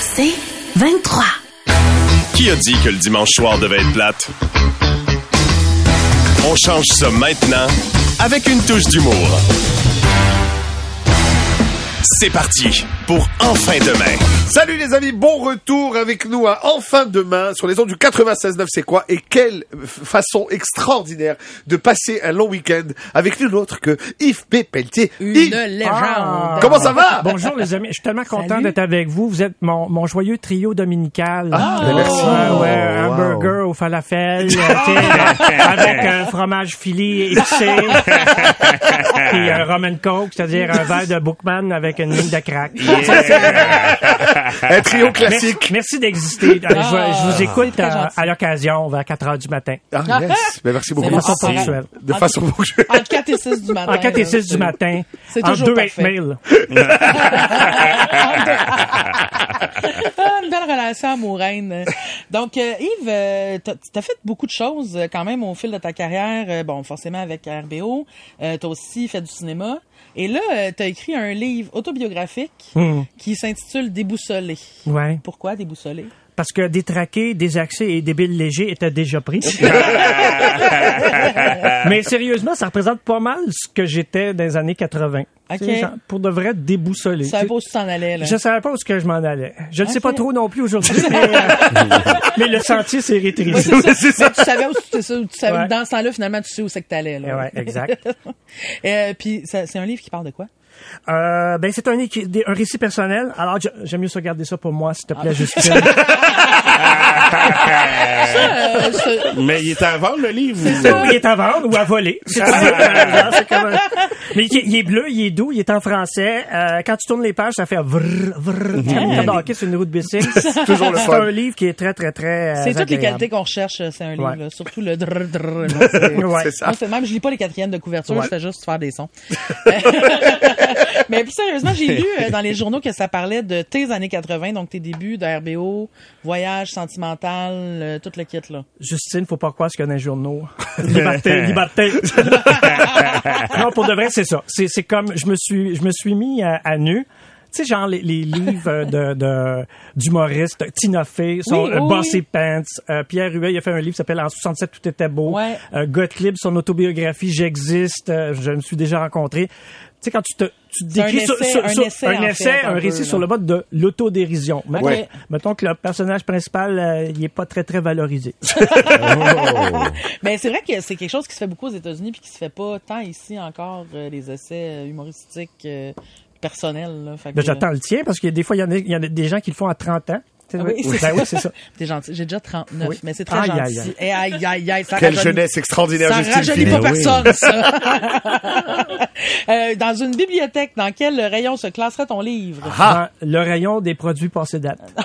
C'est 23. Qui a dit que le dimanche soir devait être plate? On change ça maintenant avec une touche d'humour. C'est parti pour Enfin demain. Salut les amis, bon retour avec nous à Enfin demain sur les ondes du 96.9 c'est quoi et quelle façon extraordinaire de passer un long week-end avec nul autre que Yves P. Pelletier. Une Yves, légende. comment ça va? Bonjour les amis, je suis tellement content d'être avec vous. Vous êtes mon, mon joyeux trio dominical. Ah, ben merci. Ouais, ouais, un Wow. burger au falafel, euh, tu sais, avec un fromage fili épicé, puis un rum and coke, c'est-à-dire un verre de Bookman avec une ligne de crack. Un trio Merci, classique. merci d'exister. Euh, je, je vous écoute très à, l'occasion vers 4 heures du matin. Ah, yes. Ben, merci beaucoup. De façon ponctuelle. De façon ponctuelle. Entre 4 et 6 du matin. En 4 et là, 6 du matin. c'est toujours 2 parfait. mail. Ah, une belle relation amoureuse. Donc, euh, Yves, euh, t'as as fait beaucoup de choses euh, quand même au fil de ta carrière. Euh, bon, forcément avec RBO. Euh, t'as aussi fait du cinéma. Et là, euh, t'as écrit un livre autobiographique Hmm. qui s'intitule Déboussolé. Ouais. Pourquoi déboussolé? Parce que détraqué, désaxé et débile léger étaient déjà pris. Mais sérieusement, ça représente pas mal ce que j'étais dans les années 80. Ok. Tu sais, genre, pour de vrai déboussolé. Tu savais pas où tu t'en allais, là? Je savais pas où ce que je m'en allais. Je ne sais pas trop non plus aujourd'hui, mais, euh, mais le sentier s'est rétréci. c'est ça. Mais tu savais où tu, tu savais Ouais. que dans ce temps-là, finalement, tu sais où c'est que t'allais, là. Ouais, exact. Euh, puis, c'est un livre qui parle de quoi? Euh, ben, c'est un, un récit personnel. Alors, j'aime mieux se garder ça pour moi, s'il te Ah. plaît, Justine. Mais il est à vendre, le livre? ou- Oui, il est à vendre ou à voler. C'est c'est comme Mais il est, bleu, il est doux, il est en français. Euh, quand tu tournes les pages, ça fait vrr, vrr. C'est comme une carte de hockey sur une roue de bicycle. Toujours le C'est fun. un livre qui est très, très, très. euh, C'est toutes les qualités qu'on recherche, euh, c'est un livre, là. surtout le drrr drrr. c'est- Ouais. C'est ça. Moi, c'est même, je lis pas les quatrièmes de couverture, Ouais. je fais juste faire des sons. Mais plus sérieusement, j'ai lu euh, dans les journaux que ça parlait de tes années 80, donc tes débuts de RBO, voyage sentimental, euh, tout le kit, là. Justine, faut pas croire ce qu'il y a dans les journaux. liberté, liberté. non, pour de vrai, c'est ça. C'est, c'est comme, je me suis, je me suis mis à, à nu. Tu sais, genre les, les livres de, de d'humoristes, Tina Fey, son Oui, euh, oui, Bossy oui. Pants, euh, Pierre Huet, il a fait un livre qui s'appelle En 67, tout était beau. Ouais. Euh, Gottlieb, son autobiographie, J'existe, euh, je me suis déjà rencontré. Tu sais, quand tu te, tu te décris sur, essai- sur- un sur- essai, un en essai, fait, un un récit peu, sur le mode de l'autodérision. Mettons, Ouais. mettons que le personnage principal, euh, il est pas très, très valorisé. Mais c'est vrai que c'est quelque chose qui se fait beaucoup aux États-Unis puis qui se fait pas tant ici encore, euh, les essais euh, humoristiques euh, personnels, Ben, j'attends le tien parce que des fois, il y, y en a des gens qui le font à 30 ans. Sais, Ah oui, c'est ça. oui, c'est ça. T'es gentil. J'ai déjà 39, Oui. mais c'est très Aïe, gentil. aïe, aïe. Eh, aïe, aïe, aïe, ça Quelle rajeunit- jeunesse extraordinaire, Ça rajeunit pas personne, ça. Euh, dans une bibliothèque, dans quel rayon se classerait ton livre? Ah. Dans le rayon des produits passés date. c'est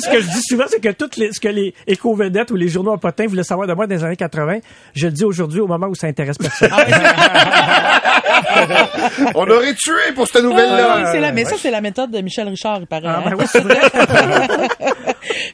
ce que je dis souvent, c'est que toutes les, ce que les éco-vedettes ou les journaux à potins voulaient savoir de moi dans les années 80, je le dis aujourd'hui au moment où ça intéresse personne. On aurait tué pour cette nouvelle-là. Ah, c'est la, mais ça, c'est la méthode de Michel Richard, il paraît. Ah, hein? ben oui, c'est vrai.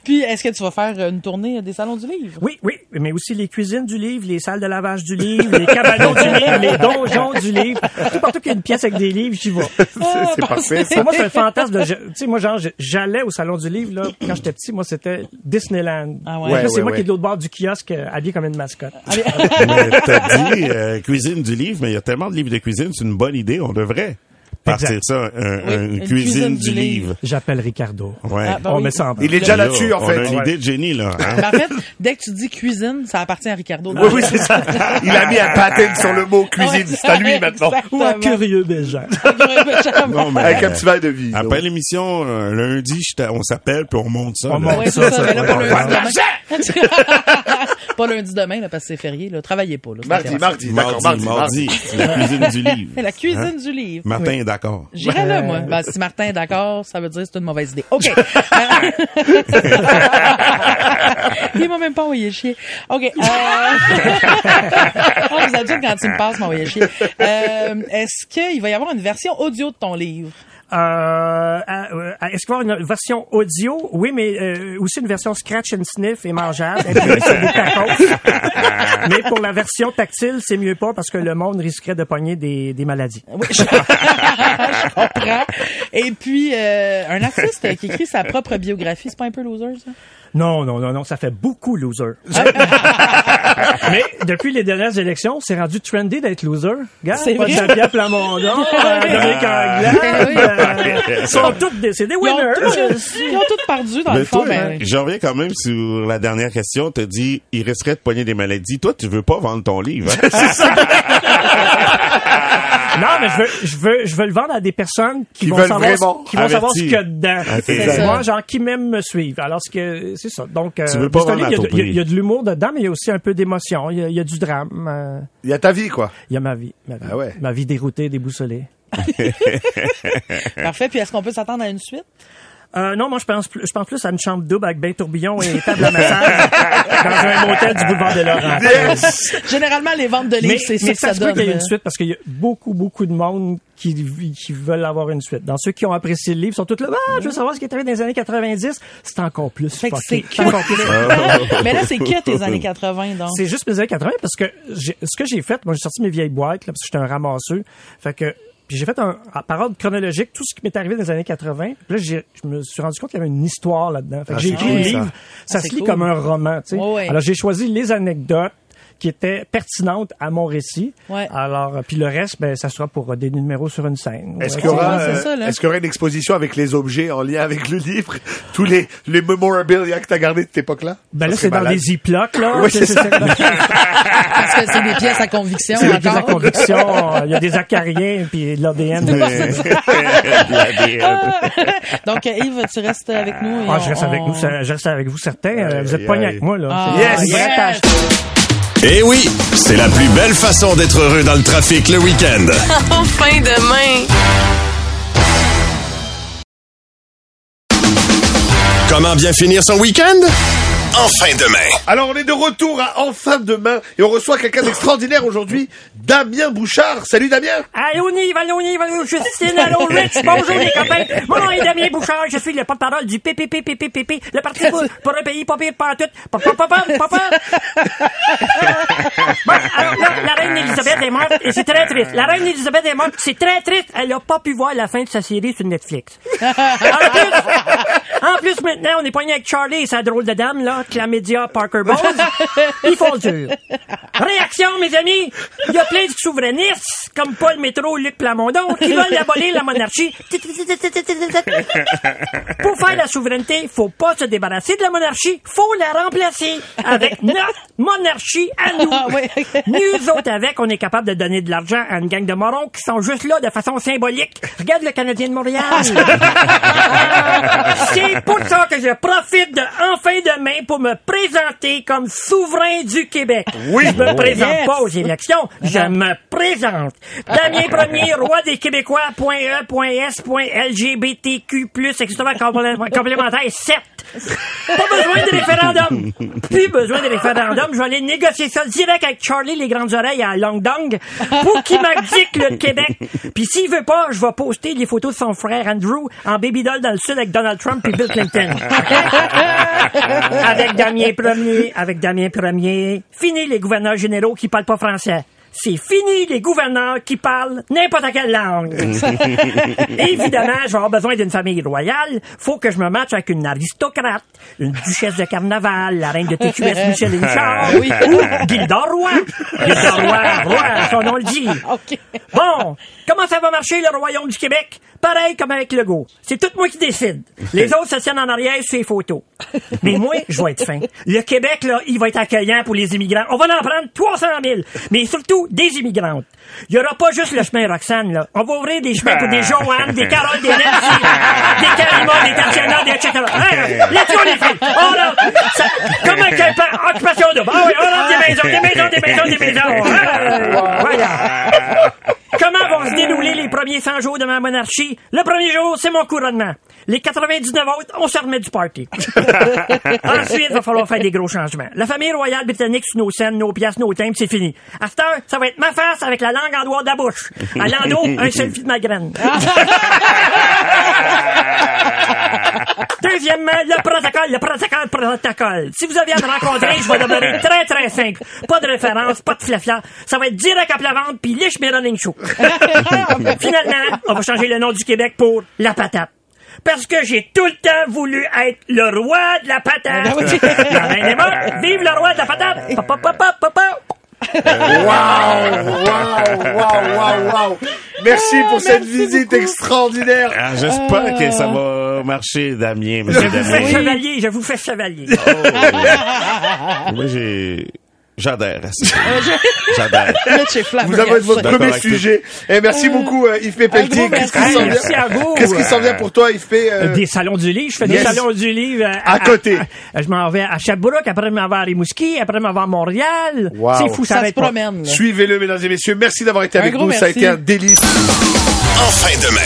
Puis, est-ce que tu vas faire une tournée des salons du livre? Oui, oui, mais aussi les cuisines du livre, les salles de lavage du livre, les cabanons du livre, les donjons du livre. Tout partout qu'il y a une pièce avec des livres, j'y vais. C'est c'est parfait, ça. Moi, c'est un fantasme Tu sais, moi, genre, j'allais au salon du livre, là, quand j'étais petit, moi, c'était Disneyland. Ah ouais? Là, Ouais, c'est ouais, moi ouais. qui est de l'autre bord du kiosque, euh, habillé comme une mascotte. Mais t'as dit euh, cuisine du livre, mais il y a tellement de livres de cuisine, c'est une bonne idée. On devrait partir Exact. ça, un- Oui, un- une, une cuisine, du livre. J'appelle Ricardo. Ouais. Ah, ben On oui. met ça en Il est déjà là-dessus, en On fait. a une idée de génie, là. hein? Ben, en fait, dès que tu dis cuisine, ça appartient à Ricardo. Oui, oui, c'est ça. Il a mis un patent sur le mot cuisine. C'est à lui maintenant. Ou un Exactement. curieux Bégin. Non, mais, Avec un euh, petit verre de vie. Après l'émission, euh, lundi, on s'appelle puis on monte ça. On là. monte ça, pas lundi demain. là, parce que c'est férié, là. Travaillez pas, là. c'est Mardi, mardi, d'accord, Mardi, mardi, mardi, la cuisine du livre. C'est la cuisine Hein? du livre. Martin est d'accord. J'irai là, moi. Ben, si Martin est d'accord, ça veut dire que c'est une mauvaise idée. OK. Il m'a même pas envoyé chier. OK. Euh... oh, vous adultes, quand il me passe, m'envoyer chier. Euh, Est-ce qu'il va y avoir une version audio de ton livre? Euh, euh, Est-ce qu'il va y avoir une version audio? Oui, mais euh, aussi une version scratch and sniff et mangeable. Mais pour la version tactile, c'est mieux pas parce que le monde risquerait de pogner des, des maladies. Oui, je, je comprends. Et puis, euh, un artiste qui écrit sa propre biographie, c'est pas un peu loser, ça? Non, non, non, non, ça fait beaucoup loser. Mais depuis les dernières élections, c'est rendu trendy d'être loser. Regarde, C'est Paul vrai. Saint-Pierre Plamondon, euh, Dominique Anglade, euh, ils sont tous des, c'est des Ils ont, winners. tous, ils ont tous perdu, dans Mais le fond. ben, j'en reviens quand même sur la dernière question. T'as dit, il risquerait de poigner des maladies. Toi, tu veux pas vendre ton livre. Hein? Non, mais je veux, je veux, je veux le vendre à des personnes qui, Qui vont savoir, vraiment. qui vont savoir ce qu'il y a dedans. Ok. C'est. Moi, genre, qui m'aiment me suivent. Alors, ce que, c'est ça. Donc, euh, Tu veux pas il y a il y, a- prix. il y a de l'humour dedans, mais il y a aussi un peu d'émotion. Il y a, il y a du drame. euh, Il y a ta vie, quoi. il y a ma vie. Ma vie, Ah ouais. ma vie déroutée, déboussolée. Parfait. Puis, est-ce qu'on peut s'attendre à une suite? Euh, non, moi, je pense, plus- je pense plus à une chambre double avec bain tourbillon et table à massage dans un motel du boulevard des Laurents. Généralement, les ventes de livres, Mais, c'est ça mais que ça, ça se peut qu'il y ait une suite parce qu'il y a beaucoup, beaucoup de monde qui, qui veulent avoir une suite. Dans ceux qui ont apprécié le livre, sont tous là, ah, je veux savoir ce qui est arrivé dans les années 90. C'est encore plus Fait que c'est encore plus Mais là, c'est que tes années 80, donc. C'est juste mes années 80 parce que j'ai- ce que j'ai fait, moi j'ai sorti mes vieilles boîtes là, parce que j'étais un ramasseux. Fait que puis j'ai fait un à- par ordre chronologique tout ce qui m'est arrivé dans les années 80. Puis là j'ai- je me suis rendu compte qu'il y avait une histoire là-dedans. Fait que Ah, j'ai écrit cool, le livre, ça Ah, se lit cool. comme un roman, tu sais. Ouais. Alors j'ai choisi les anecdotes qui étaient pertinentes à mon récit. Ouais. Alors puis le reste ben ça sera pour euh, des numéros sur une scène. Est-ce Ouais, qu'il y euh, est-ce qu'il y aura une exposition avec les objets en lien avec le livre? Tous les, les memorabilia que t'as gardés de cette époque-là? Ben là c'est dans des ziplocs là. Oui, c'est ça. Parce que c'est des pièces à conviction C'est des pièces à conviction, il y a des acariens puis de l'ADN. Donc, euh, Yves, tu restes avec nous. Ah, on- je reste avec on- ça- je reste avec vous certains. Vous êtes pas avec moi, là. Ah, C'est Yes! yes. Eh oui, c'est la plus belle façon d'être heureux dans le trafic le week-end. Enfin demain. Comment bien finir son week-end? Enfin demain. Alors, on est de retour à Enfin Demain et on reçoit quelqu'un d'extraordinaire aujourd'hui, Damien Bouchard. Salut Damien! Nive, allô, Nive, allô, Justine, allô, Rich, bonjour les copains. Mon nom est Damien Bouchard, je suis le porte-parole du PPPPPP, le parti pour, pour un pays pas pire pas tout. Bon, alors là, la reine Elisabeth est morte et c'est très triste. La reine Elisabeth est morte, c'est très triste. Elle a pas pu voir la fin de sa série sur Netflix. En plus, en plus, maintenant, on est poigné avec Charlie et sa drôle de dame, là, Chlamydia Parker Bowles. Ils font dur. Réaction, mes amis! Il y a plein de souverainistes, comme Paul Métro Luc Plamondon, qui veulent abolir la monarchie. Pour faire la souveraineté, faut pas se débarrasser de la monarchie, faut la remplacer avec notre monarchie à nous. Ah. Nous autres, avec, on est capable de donner de l'argent à une gang de morons qui sont juste là de façon symbolique. Regarde le Canadien de Montréal. C'est pour ça que je profite de enfin demain pour me présenter comme souverain du Québec. Oui. Je me présente Yes. pas aux élections, je me présente. Damien Premier, roi des Québécois, point E, point S, point LGBTQ+, etc. complé- complémentaire 7. Pas besoin de référendum. Plus besoin de référendum. Je vais aller négocier ça direct avec Charlie les grandes oreilles à Long Dong pour qu'il m'abdique le Québec. Puis s'il veut pas, je vais poster des photos de son frère Andrew en baby doll dans le sud avec Donald Trump et Bill Clinton. avec Damien Premier, avec Damien Premier. Fini les gouverneurs généraux qui parlent pas français. C'est fini les gouverneurs qui parlent n'importe quelle langue. Évidemment, je vais avoir besoin d'une famille royale. Faut que je me matche avec une aristocrate, une duchesse de carnaval, la reine de TQS Micheline Charles, Oui. ou Gilda Roy. Gilda Roy, Roy, son nom le dit. Bon, comment ça va marcher le royaume du Québec? Pareil comme avec Legault. C'est tout moi qui décide. Les autres se tiennent en arrière sur les photos. Mais moi, je vais être fin. Le Québec, là, il va être accueillant pour les immigrants. On va en prendre 300 000. Mais surtout, des immigrantes. Il y aura pas juste le chemin Roxane, là. On va ouvrir des chemins pour des Joanne, des Carole, des Nancy, des Karima, des Tatiana, des etc. Hein? Let's go, les filles! On rentre! Ça- Comme un campa- occupation double? Ah oui, on rentre des maisons, des maisons, des maisons, des maisons. Hein? Voilà. Comment vont se dérouler les premiers 100 jours de ma monarchie? Le premier jour, c'est mon couronnement. Les 99 autres, on se remet du party. Ensuite, il va falloir faire des gros changements. La famille royale britannique sous nos scènes, nos pièces, nos timbres, c'est fini. À cette heure, ça va être ma face avec la langue en dehors de la bouche. À l'endo, un selfie de ma graine. Deuxièmement, le protocole, le protocole, le protocole. Si vous avez à me rencontrer, je vais demeurer très, très simple. Pas de référence, pas de flafia. Ça va être direct à plat ventre, puis liche mes running shows. Finalement, on va changer le nom du Québec pour La Patate. Parce que j'ai tout le temps voulu être le roi de la patate. Ben oui. La reine est morte. Vive le roi de la patate. Pa, pa, pa, pa, pa, pa. Waouh, waouh, waouh, waouh, waouh. Merci pour cette merci visite beaucoup. extraordinaire. Ah, J'espère que ça va marcher, Damien, monsieur Je vous fais Damien. chevalier, je vous fais chevalier. Moi, j'ai... J'adhère à ça. J'adhère. Vous avez votre premier sujet. Et merci beaucoup, euh, Yves. Pelletier. Qu'est-ce qui merci. s'en vient? à vous. Qu'est-ce qui s'en vient pour toi, Yves P? euh, Des salons du livre. Je fais Yes. des salons du livre. euh, À côté. à- je m'en vais à Sherbrooke, après m'en vais à Rimouski, après m'en vais à Montréal. Wow. C'est fou, ça, Ça se arrête pas. promène. Suivez-le, mesdames et messieurs. Merci d'avoir été Un avec nous. Ça a été un délice. En fin de main.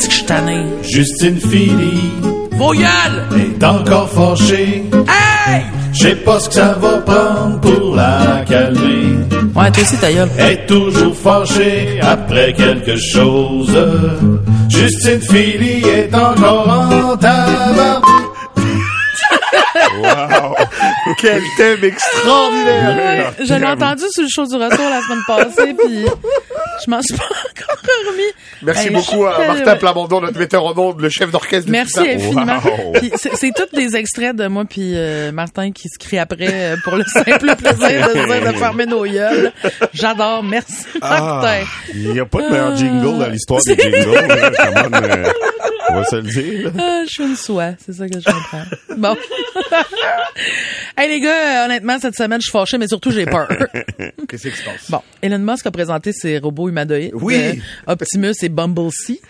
C'est que je suis tanné. Justine Philly Vos gueules! est encore fâchée. Hey! Je sais pas ce que ça va prendre pour la calmer. Ouais, toi aussi, ta gueule. Est toujours fâchée après quelque chose. Justine Philly est encore en tabac. Wow. Quel thème extraordinaire. Je l'ai entendu sur le show du retour la semaine passée, puis je m'en suis pas remis. Merci Hey, beaucoup à Martin Plamondon, notre metteur en ondes, le chef d'orchestre Merci infiniment. Wow. C'est tous des extraits de moi puis euh, Martin qui se crie après euh, pour le simple plaisir de dire de fermer nos gueules. J'adore. Merci Ah, Martin. il n'y a pas de meilleur jingle dans l'histoire des jingles. là. Come on, on va se le dire. là. Ah, je suis une soie, c'est ça que je comprends. Bon. hey les gars, euh, honnêtement cette semaine je suis fâchée mais surtout j'ai peur. Qu'est-ce qui se passe? Bon, Elon Musk a présenté ses robots humanoïdes. Oui. euh, Optimus et Bumblebee.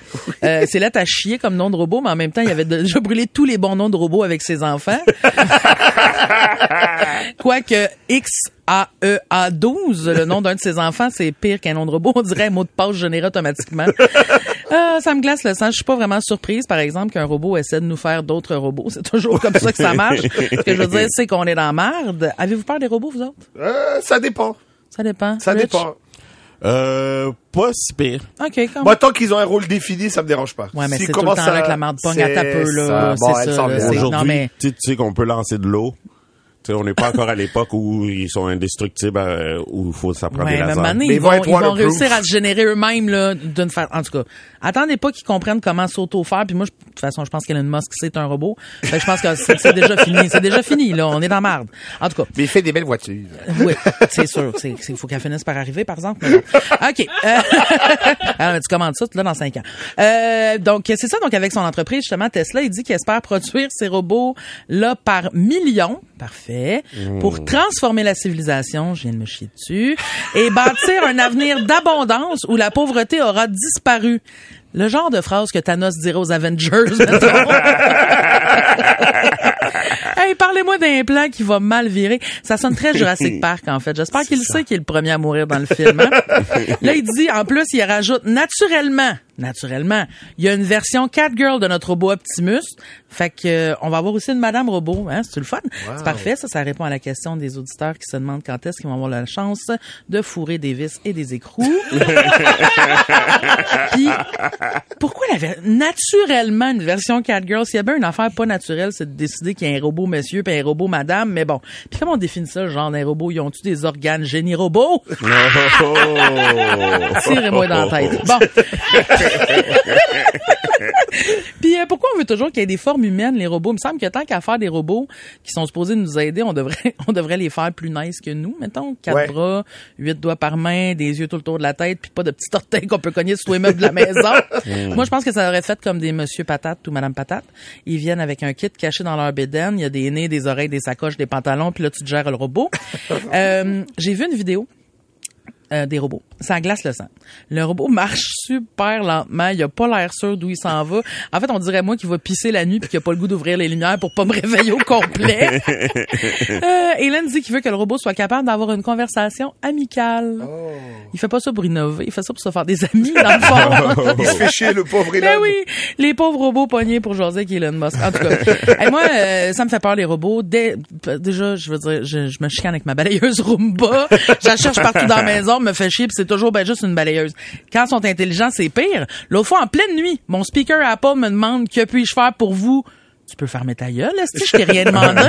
Euh, c'est là à chier comme nom de robot, mais en même temps, il avait déjà brûlé tous les bons noms de robots avec ses enfants. Quoique XAEA12, le nom d'un de ses enfants, c'est pire qu'un nom de robot. On dirait un mot de passe généré automatiquement. Ah, ça me glace le sang. Je suis pas vraiment surprise, par exemple, qu'un robot essaie de nous faire d'autres robots. C'est toujours comme ça que ça marche. Ce que je veux dire, c'est qu'on est dans la merde. Avez-vous peur des robots, vous autres? Euh, ça dépend. Ça dépend. Ça Rich? dépend. Euh, pas si pire. OK, comme Moi, tant qu'ils ont un rôle défini, ça me dérange pas. Ouais, mais S'ils c'est tout le commencent temps là à- que la marde pogne à ta peu, C'est là. ça. Bon, Aujourd'hui, mais- tu sais qu'on peut lancer de l'eau. On n'est pas encore à l'époque où ils sont indestructibles, euh, où il faut ça prend Ouais, un lasers. donné, ils ils vont ils vont réussir à se générer eux-mêmes là d'une façon. En tout cas, attendez pas qu'ils comprennent comment s'auto-faire. Puis moi, je- de toute façon, je pense qu'Elon Musk c'est un robot. Fait que je pense que c'est c'est déjà fini. C'est déjà fini là. On est dans marde. En tout cas, Mais il fait des belles voitures. oui, c'est sûr. C'est il faut qu'elle finisse par arriver, par exemple. mais. Ok. Euh, alors, mais tu commandes ça là dans cinq ans. Euh, donc c'est ça. Donc avec son entreprise justement Tesla, il dit qu'il espère produire ces robots là par millions. Parfait. Pour transformer la civilisation, je viens de me chier dessus, et bâtir un avenir d'abondance où la pauvreté aura disparu. Le genre de phrase que Thanos dirait aux Avengers. Hey, parlez-moi d'un plan qui va mal virer. Ça sonne très Jurassic Park, en fait. J'espère qu'il sait qu'il est le premier à mourir dans le film. hein. Là, il dit, en plus, il rajoute naturellement, naturellement, il y a une version Catgirl de notre robot Optimus. Fait que, euh, on va avoir aussi une Madame Robot. Hein? C'est le fun? C'est parfait. Ça, ça répond à la question des auditeurs qui se demandent quand est-ce qu'ils vont avoir la chance de fourrer des vis et des écrous. Puis, pourquoi la ver- naturellement une version Catgirl s'il y a bien une affaire pas naturelle c'est de décider qu'il y a un robot monsieur puis un robot madame mais bon puis comment on définit ça genre d'un robot ils ont-tu des organes génie robots tirez-moi dans la tête bon puis euh, pourquoi on veut toujours qu'il y ait des formes humaines les robots? Il me semble que tant qu'à faire des robots qui sont supposés nous aider on devrait on devrait les faire plus nice que nous. Mettons quatre Ouais. bras huit doigts par main des yeux tout le tour de la tête puis pas de petits orteils qu'on peut cogner sur les meubles de la maison. Moi je pense que ça aurait fait comme des monsieur patate ou madame patate. Ils viennent avec un kit caché dans leur bédaine. Il y a des nez des oreilles des sacoches des pantalons puis là tu te gères le robot. Euh, j'ai vu une vidéo euh, des robots. Ça glace le sang. Le robot marche super lentement. Il a pas l'air sûr d'où il s'en va. En fait, on dirait moi qu'il va pisser la nuit puis qu'il a pas le goût d'ouvrir les lumières pour pas me réveiller au complet. euh, Hélène dit qu'il veut que le robot soit capable d'avoir une conversation amicale. Il fait pas ça pour innover. Il fait ça pour se faire des amis, dans le fond. Il se fait chier, le pauvre Elon. Ben oui, les pauvres robots pognés pour jaser avec Elon Musk. En tout cas, Hey, moi, euh, ça me fait peur les robots. Dès, déjà, je veux dire, je, je me chicane avec ma balayeuse Roomba. Je la cherche partout dans la maison, me fait chier, puis c'est toujours ben, juste une balayeuse. Quand ils sont intelligents, c'est pire. L'autre fois, en pleine nuit, mon speaker Apple me demande que puis-je faire pour vous? Tu peux fermer ta gueule, est-ce que je t'ai rien demandé?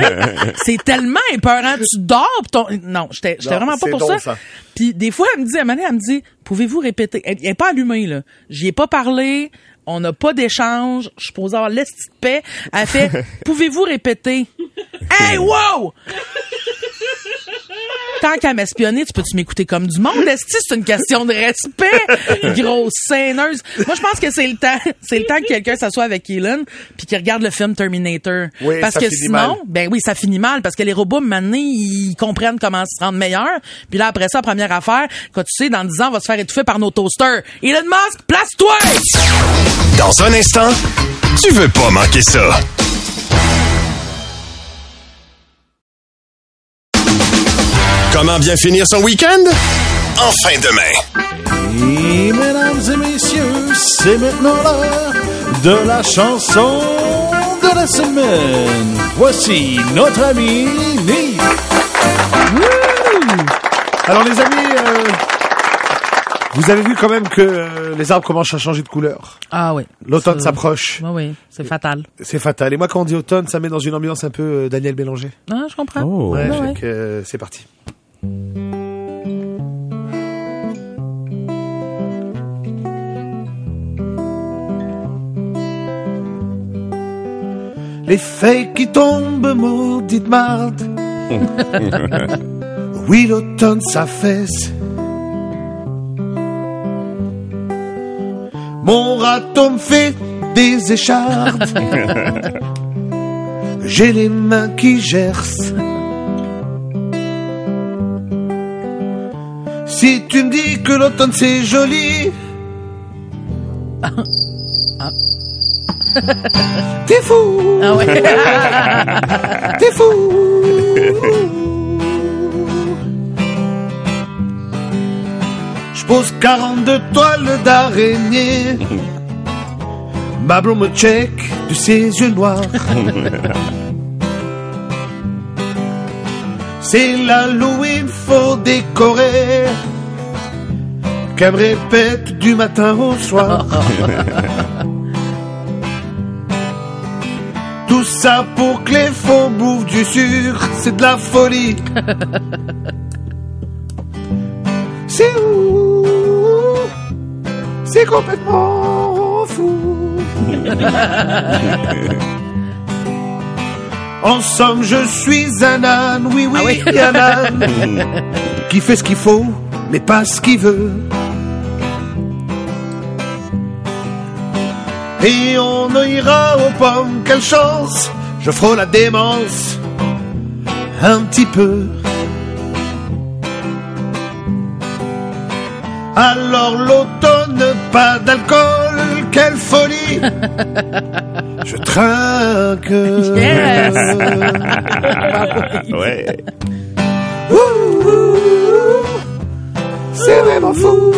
c'est tellement épeurant. Tu dors pis ton... Non, j'étais j'étais vraiment pas pour ça. ça. Puis des fois, elle me dit, à un moment donné, elle me dit, pouvez-vous répéter? Elle, elle est pas allumée, là. J'y ai pas parlé. On n'a pas d'échange. Je suis posée avoir l'esti de paix. Elle fait, pouvez-vous répéter? hey, wow! Tant qu'à m'espionner, tu peux-tu m'écouter comme du monde? Esti, c'est une question de respect, grosse scèneuse. Moi, je pense que c'est le temps, c'est le temps que quelqu'un s'assoit avec Elon puis qu'il regarde le film Terminator. Oui, parce ça que finit sinon, mal. ben oui, ça finit mal parce que les robots, maintenant, ils comprennent comment se rendre meilleurs. Puis là, après ça, première affaire, quand tu sais, dans 10 ans, on va se faire étouffer par nos toasters. Elon Musk, place-toi! Dans un instant, tu veux pas manquer ça. Comment bien finir son week-end? En fin de main. Et mesdames et messieurs, c'est maintenant l'heure de la chanson de la semaine. Voici notre ami Nive. Alors les amis, euh, vous avez vu quand même que euh, les arbres commencent à changer de couleur. Ah oui. L'automne s'approche. Oui, oui, c'est fatal. C'est fatal. Et moi, quand on dit automne, ça met dans une ambiance un peu euh, Daniel Bélanger. Ah, je comprends. Oh. Ouais, Ouais, fait ouais. que, c'est parti. Les feuilles qui tombent, maudite marde. oui, l'automne s'affaisse. Mon raton me fait des échardes. J'ai les mains qui gercent. Si tu me dis que l'automne c'est joli. T'es fou, Ah ouais. t'es fou. Je pose 42 toiles d'araignée. Ma blonde me check de ses yeux noirs. C'est l'Halloween, faut décorer. Qu'elle me répète du matin au soir. Tout ça pour que les faux bouffent du sucre, c'est de la folie. C'est où? C'est complètement fou. En somme, je suis un âne, oui, oui, un âne, qui fait ce qu'il faut, mais pas ce qu'il veut. Et on ira aux pommes, quelle chance, je frôle la démence, un petit peu. Alors l'automne, pas d'alcool, quelle folie Je trinque Yes. Ouais. C'est vraiment fou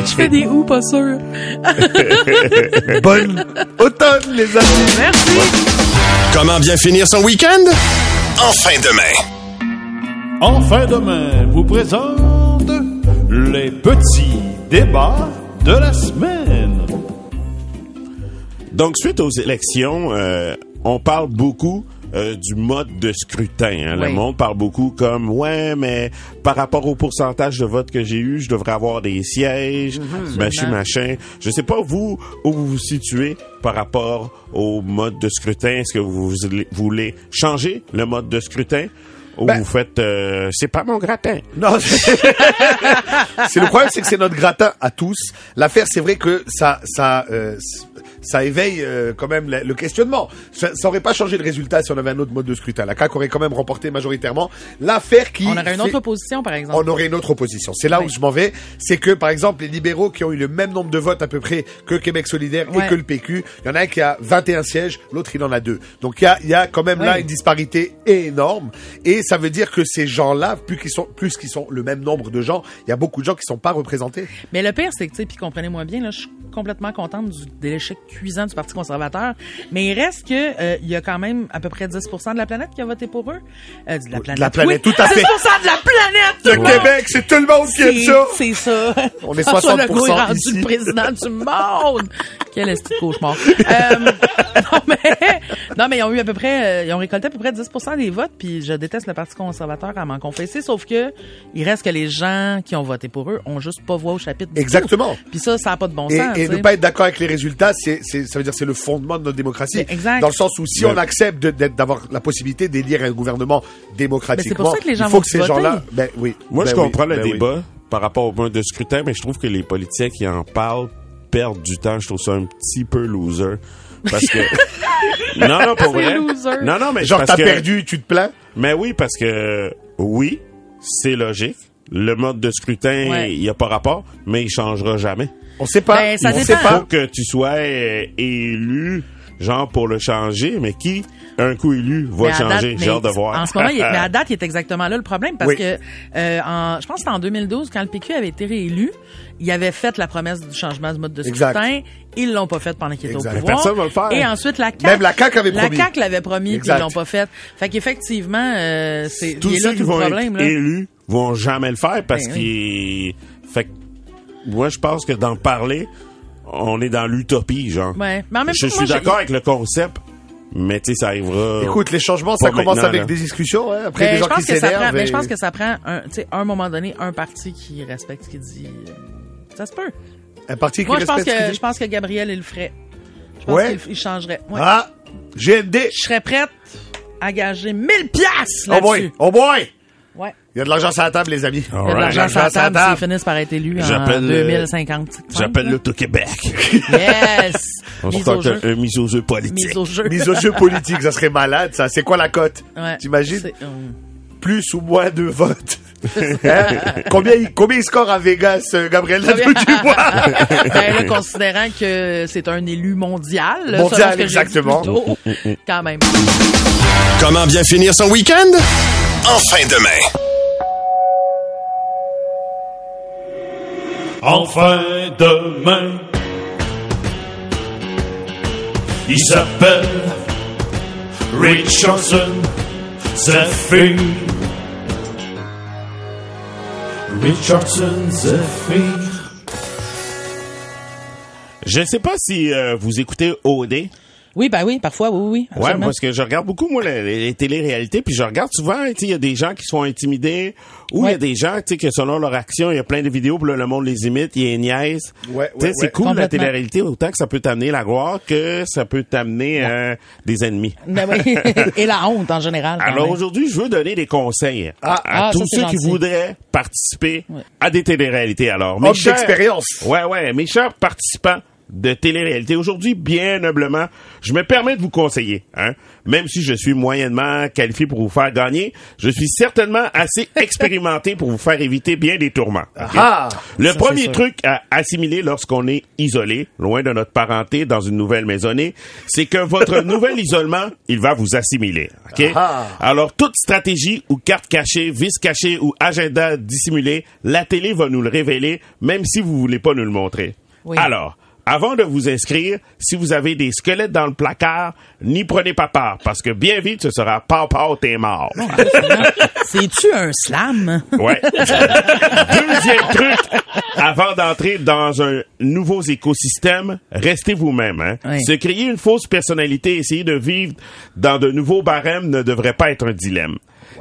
Je fais des ou pas sûr. Bonne automne les amis Merci. Comment bien finir son week-end? En fin de main. Enfin demain vous présente les petits débats de la semaine. Donc, suite aux élections, euh, on parle beaucoup euh, du mode de scrutin. hein. Le monde parle beaucoup comme ouais, mais par rapport au pourcentage de vote que j'ai eu, je devrais avoir des sièges, machin, Absolument. machin. Je sais pas vous où vous vous situez par rapport au mode de scrutin. Est-ce que vous voulez changer le mode de scrutin? Ou Ben- vous faites euh, c'est pas mon gratin? Non, c'est c'est le problème, c'est que c'est notre gratin à tous. L'affaire, c'est vrai que ça, ça, euh, ça éveille euh, quand même la- le questionnement. Ça, ça aurait pas changé le résultat si on avait un autre mode de scrutin. La CAQ aurait quand même remporté majoritairement. L'affaire qui On aurait une fait- autre opposition, par exemple. on aurait une autre opposition. C'est là où je m'en vais. C'est que, par exemple, les libéraux qui ont eu le même nombre de votes à peu près que Québec solidaire Ouais. et que le PQ, il y en a un qui a 21 sièges, l'autre il en a deux. Donc il y a, il y a quand même là une disparité énorme. Et ça veut dire que ces gens-là, plus qu'ils sont, plus qu'ils sont le même nombre de gens, il y a beaucoup de gens qui sont pas représentés. Mais le pire, c'est que, tu sais, puis comprenez-moi bien, là, je suis complètement contente du, de l'échec cuisant du Parti conservateur, mais il reste que euh, il y a quand même à peu près 10% de la planète qui a voté pour eux. Euh, de la planète, la planète, oui. tout à fait. 10 de la planète! Le tout monde. Québec, c'est tout le monde qui aime ça. C'est ça. On est François 60% Legault est rendu ici. le président du monde. Quel est ce cauchemar? Euh, non, mais, non, mais ils ont eu à peu près, euh, ils ont récolté à peu près 10% des votes, puis je déteste le Parti conservateur à m'en confesser, sauf que il reste que les gens qui ont voté pour eux ont juste pas voix au chapitre du Exactement. Puis ça, ça a pas de bon Et, sens. et ne pas être d'accord avec les résultats, c'est, c'est, ça veut dire que c'est le fondement de notre démocratie. Exact. Dans le sens où si on accepte d'avoir la possibilité d'élire un gouvernement démocratiquement, Mais c'est pour ça que les gens il faut vont que ces gens-là, ben oui. Moi, Ben je oui, comprends le ben oui. débat par rapport au mode de scrutin, mais je trouve que les politiciens qui en parlent perdent du temps. Je trouve ça un petit peu loser. Parce que... non, non, pour vrai. loser. Non, non, mais Genre, parce t'as que... perdu, tu te plains? Mais oui, parce que oui, c'est logique. Le mode de scrutin, il Ouais. n'y a pas rapport, mais il changera jamais. On sait pas. Ben, ça on dépend. sait Faut pas. que tu sois euh, élu, genre pour le changer, mais qui, un coup élu, va changer? J'ai hâte de mais voir? En ce moment, il est- mais à date, il est exactement là le problème parce Oui. que euh, en, je pense que c'était en 2012 quand le PQ avait été réélu, il avait fait la promesse du changement du mode de Exact. scrutin. Ils l'ont pas fait pendant qu'il était Exact. au pouvoir. personne va le faire. Et ensuite la CAQ, Même la CAQ avait promis. La CAQ l'avait promis puis ils l'ont pas fait. Fait qu'effectivement, euh, c'est Tous il est là ceux qui tout le vont problème être là. élus vont jamais le faire parce Ben qu'ils... Fait que moi, je pense que d'en parler, on est dans l'utopie, genre. Ouais. Mais en même je temps, suis moi, d'accord avec le concept, mais tu sais, ça arrivera... Écoute, les changements, ça commence avec là. des discussions, hein, après Ben, des je gens qui pense que ça prend, s'énervent. mais et- je pense que ça prend un, tu sais, à un moment donné, un parti qui respecte ce qu'il dit. Ça se peut. Un parti qui Moi, je pense respecte ce que, je pense que Gabriel, il le ferait. Je pense Ouais. qu'il il changerait. Ouais. Ah, GND. Je serais prête à gager 1000 piastres Oh boy, là-dessus. oh boy. Ouais. Il y a de l'argent sur la table, les amis. Il y a de l'argent sur la table s'ils finissent par être élus en J'appelle, euh, 2050. J'appelle l'Auto-Québec. Yes! On Mise se au tente jeu. un, un mise au jeu politique. Mise au jeu. Mise au jeu politique, ça serait malade, ça. C'est quoi la cote? Ouais. T'imagines? Hum. Plus ou moins de votes. Hein? combien, il, combien il score à Vegas, euh, Gabriel Nadeau-Dubois? ben là, considérant que c'est un élu mondial. Mondial, exactement. tôt, quand même. Comment bien finir son week-end? En fin de main. Enfin demain. Il s'appelle Richardson Zephyr. Richardson Zephyr. Je sais pas si euh, vous écoutez OD. Oui, ben oui, parfois, oui, oui. Ouais, absolument. parce que je regarde beaucoup, moi, les, les- téléréalités, puis je regarde souvent, tu sais, il y a des gens qui sont intimidés, ou il y a des gens, tu sais, que selon leur action, il y a plein de vidéos, puis là, le monde les imite, il y a une niaise. Ouais, Tu sais, ouais, c'est cool, la télé-réalité, autant que ça peut t'amener la gloire que ça peut t'amener euh, des ennemis. Ben oui. Et la honte, en général. Alors aujourd'hui, je veux donner des conseils Ah, à ah, tous ça, c'est ceux qui voudraient participer Ouais. à des téléréalités. Alors, mes chers- d'expérience. Ouais, ouais, mes chers participants de télé-réalité, aujourd'hui, bien humblement, je me permets de vous conseiller, hein. Même si je suis moyennement qualifié pour vous faire gagner, je suis certainement assez expérimenté pour vous faire éviter bien des tourments. Ah! Le Ça, premier truc à assimiler lorsqu'on est isolé, loin de notre parenté, dans une nouvelle maisonnée, c'est que votre nouvel isolement, il va vous assimiler. ok? Ah. Alors, toute stratégie ou carte cachée, vis cachée ou agenda dissimulé, la télé va nous le révéler, même si vous voulez pas nous le montrer. Oui. Alors, avant de vous inscrire, si vous avez des squelettes dans le placard, n'y prenez pas part, parce que bien vite, ce sera « pau, pau, t'es mort ». C'est-tu un slam? Ouais. Deuxième truc, avant d'entrer dans un nouveau écosystème, restez vous-même. Hein. Oui. Se créer une fausse personnalité, essayer de vivre dans de nouveaux barèmes ne devrait pas être un dilemme.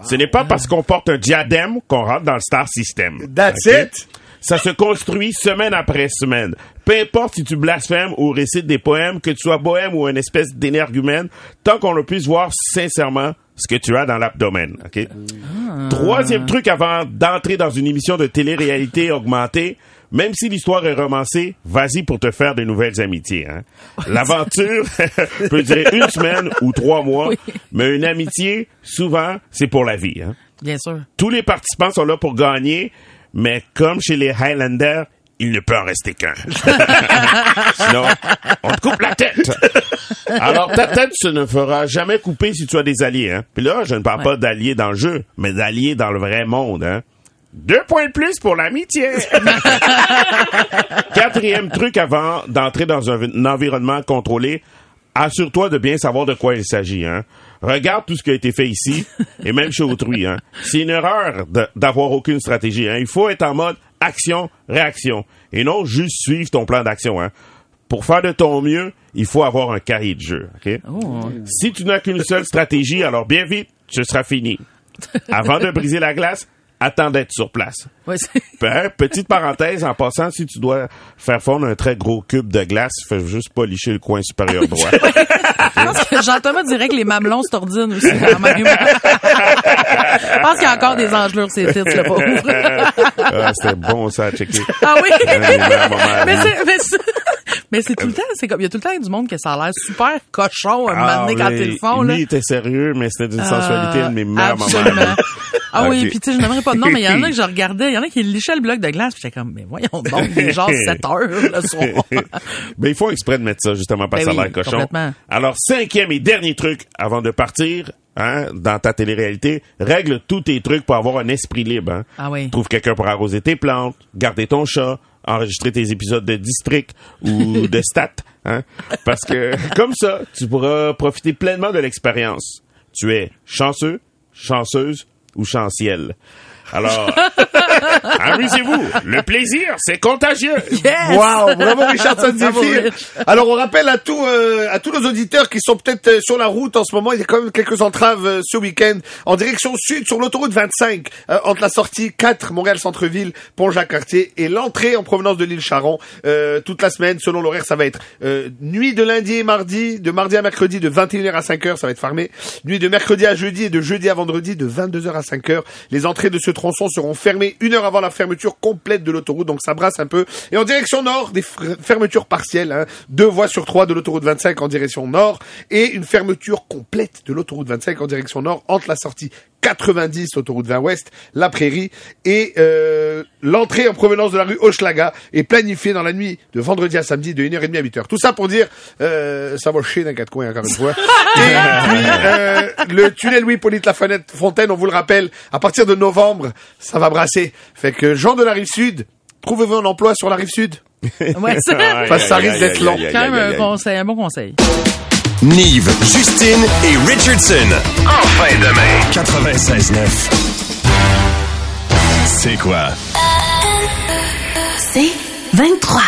Ce n'est pas parce qu'on porte un diadème qu'on rentre dans le star system. That's it. Ça se construit semaine après semaine. Peu importe si tu blasphèmes ou récites des poèmes, que tu sois bohème ou une espèce d'énergumène, tant qu'on ne puisse voir sincèrement ce que tu as dans l'abdomen. ok? Troisième truc avant d'entrer dans une émission de télé-réalité augmentée, Même si l'histoire est romancée, vas-y pour te faire de nouvelles amitiés. Hein. L'aventure peut durer une semaine ou trois mois, Oui. mais une amitié, souvent, c'est pour la vie. Hein. Bien sûr. Tous les participants sont là pour gagner, mais comme chez les Highlanders, il ne peut en rester qu'un. Sinon, on te coupe la tête. Alors, ta tête se ne fera jamais couper si tu as des alliés. Hein. Puis là, je ne parle Ouais. pas d'alliés dans le jeu, mais d'alliés dans le vrai monde. Hein. Deux points de plus pour l'amitié. Quatrième truc avant d'entrer dans un, un environnement contrôlé, assure-toi de bien savoir de quoi il s'agit. Hein. Regarde tout ce qui a été fait ici et même chez autrui. Hein. C'est une erreur d'avoir aucune stratégie. Hein. Il faut être en mode action, réaction et non juste suivre ton plan d'action. Hein. Pour faire de ton mieux, il faut avoir un cahier de jeu. ok? Si tu n'as qu'une seule stratégie, alors bien vite, ce sera fini. Avant de briser la glace, attends d'être sur place. Ben, petite parenthèse, en passant, si tu dois faire fondre un très gros cube de glace, fais juste policher le coin supérieur droit. Je pense que Jean-Thomas dirait que les mamelons se tordinent aussi quand même. Je pense qu'il y a encore des engelures, c'est titres, le pauvre. ah, c'était bon ça à checker. Ah oui? À mais c'est, mais c'est, tout le temps, c'est comme, il y a tout le temps du monde que ça a l'air super cochon un moment donné quand ils le font, là. Lui, il était sérieux, mais c'était d'une sensualité de mes meilleurs moments. Ah oui, puis tu sais, je n'aimerais pas de nom, mais il y en a que je regardais, il y en a qui lichaient le bloc de glace, puis j'étais comme, mais voyons donc, il est genre 7 heures le soir. ben, ils font exprès de mettre ça, justement, parce que Ben ça a l'air cochon. complètement. Alors, cinquième et dernier truc, avant de partir, hein, dans ta télé-réalité, règle tous tes trucs pour avoir un esprit libre. Hein. Ah oui. Trouve quelqu'un pour arroser tes plantes, garder ton chat, enregistrer tes épisodes de district ou de stat. Hein. Parce que, comme ça, tu pourras profiter pleinement de l'expérience. Tu es chanceux, chanceuse ou chancielle. Alors, amusez-vous. Le plaisir, c'est contagieux. Yes! Wow, Bravo, Zephyr. Rich. Alors on rappelle à tous euh, à tous nos auditeurs qui sont peut-être euh, sur la route en ce moment, il y a quand même quelques entraves euh, ce week-end en direction sud sur l'autoroute 25 euh, entre la sortie 4 Montréal Centre-ville Pont-Jacques-Cartier et l'entrée en provenance de l'île Charon euh, toute la semaine selon l'horaire ça va être euh, nuit de lundi et mardi, de mardi à mercredi de 21h à 5h, ça va être fermé. Nuit de mercredi à jeudi et de jeudi à vendredi de 22h à 5h. Les entrées de ce tronçon seront fermées une heure avant la fermeture complète de l'autoroute, donc ça brasse un peu. Et en direction nord, des fermetures partielles, hein. deux voies sur trois de l'autoroute 25 en direction nord et une fermeture complète de l'autoroute 25 en direction nord entre la sortie 90 autoroute 20 ouest, la prairie et euh, l'entrée en provenance de la rue Hochelaga est planifiée dans la nuit de vendredi à samedi de 1h30 à 8h. Tout ça pour dire euh, ça va chier dans quatre coins encore une fois. Et puis euh, le tunnel Louis Polyte la fenêtre Fontaine, on vous le rappelle, à partir de novembre, ça va brasser. Fait que gens de la rive sud, trouvez-vous un emploi sur la rive sud? Ouais, c'est Aïe, Parce que ça risque d'être aïe, long. quand même un bon conseil. Nive, Justine et Richardson. Enfin demain. 96.9. C'est quoi? C'est 23.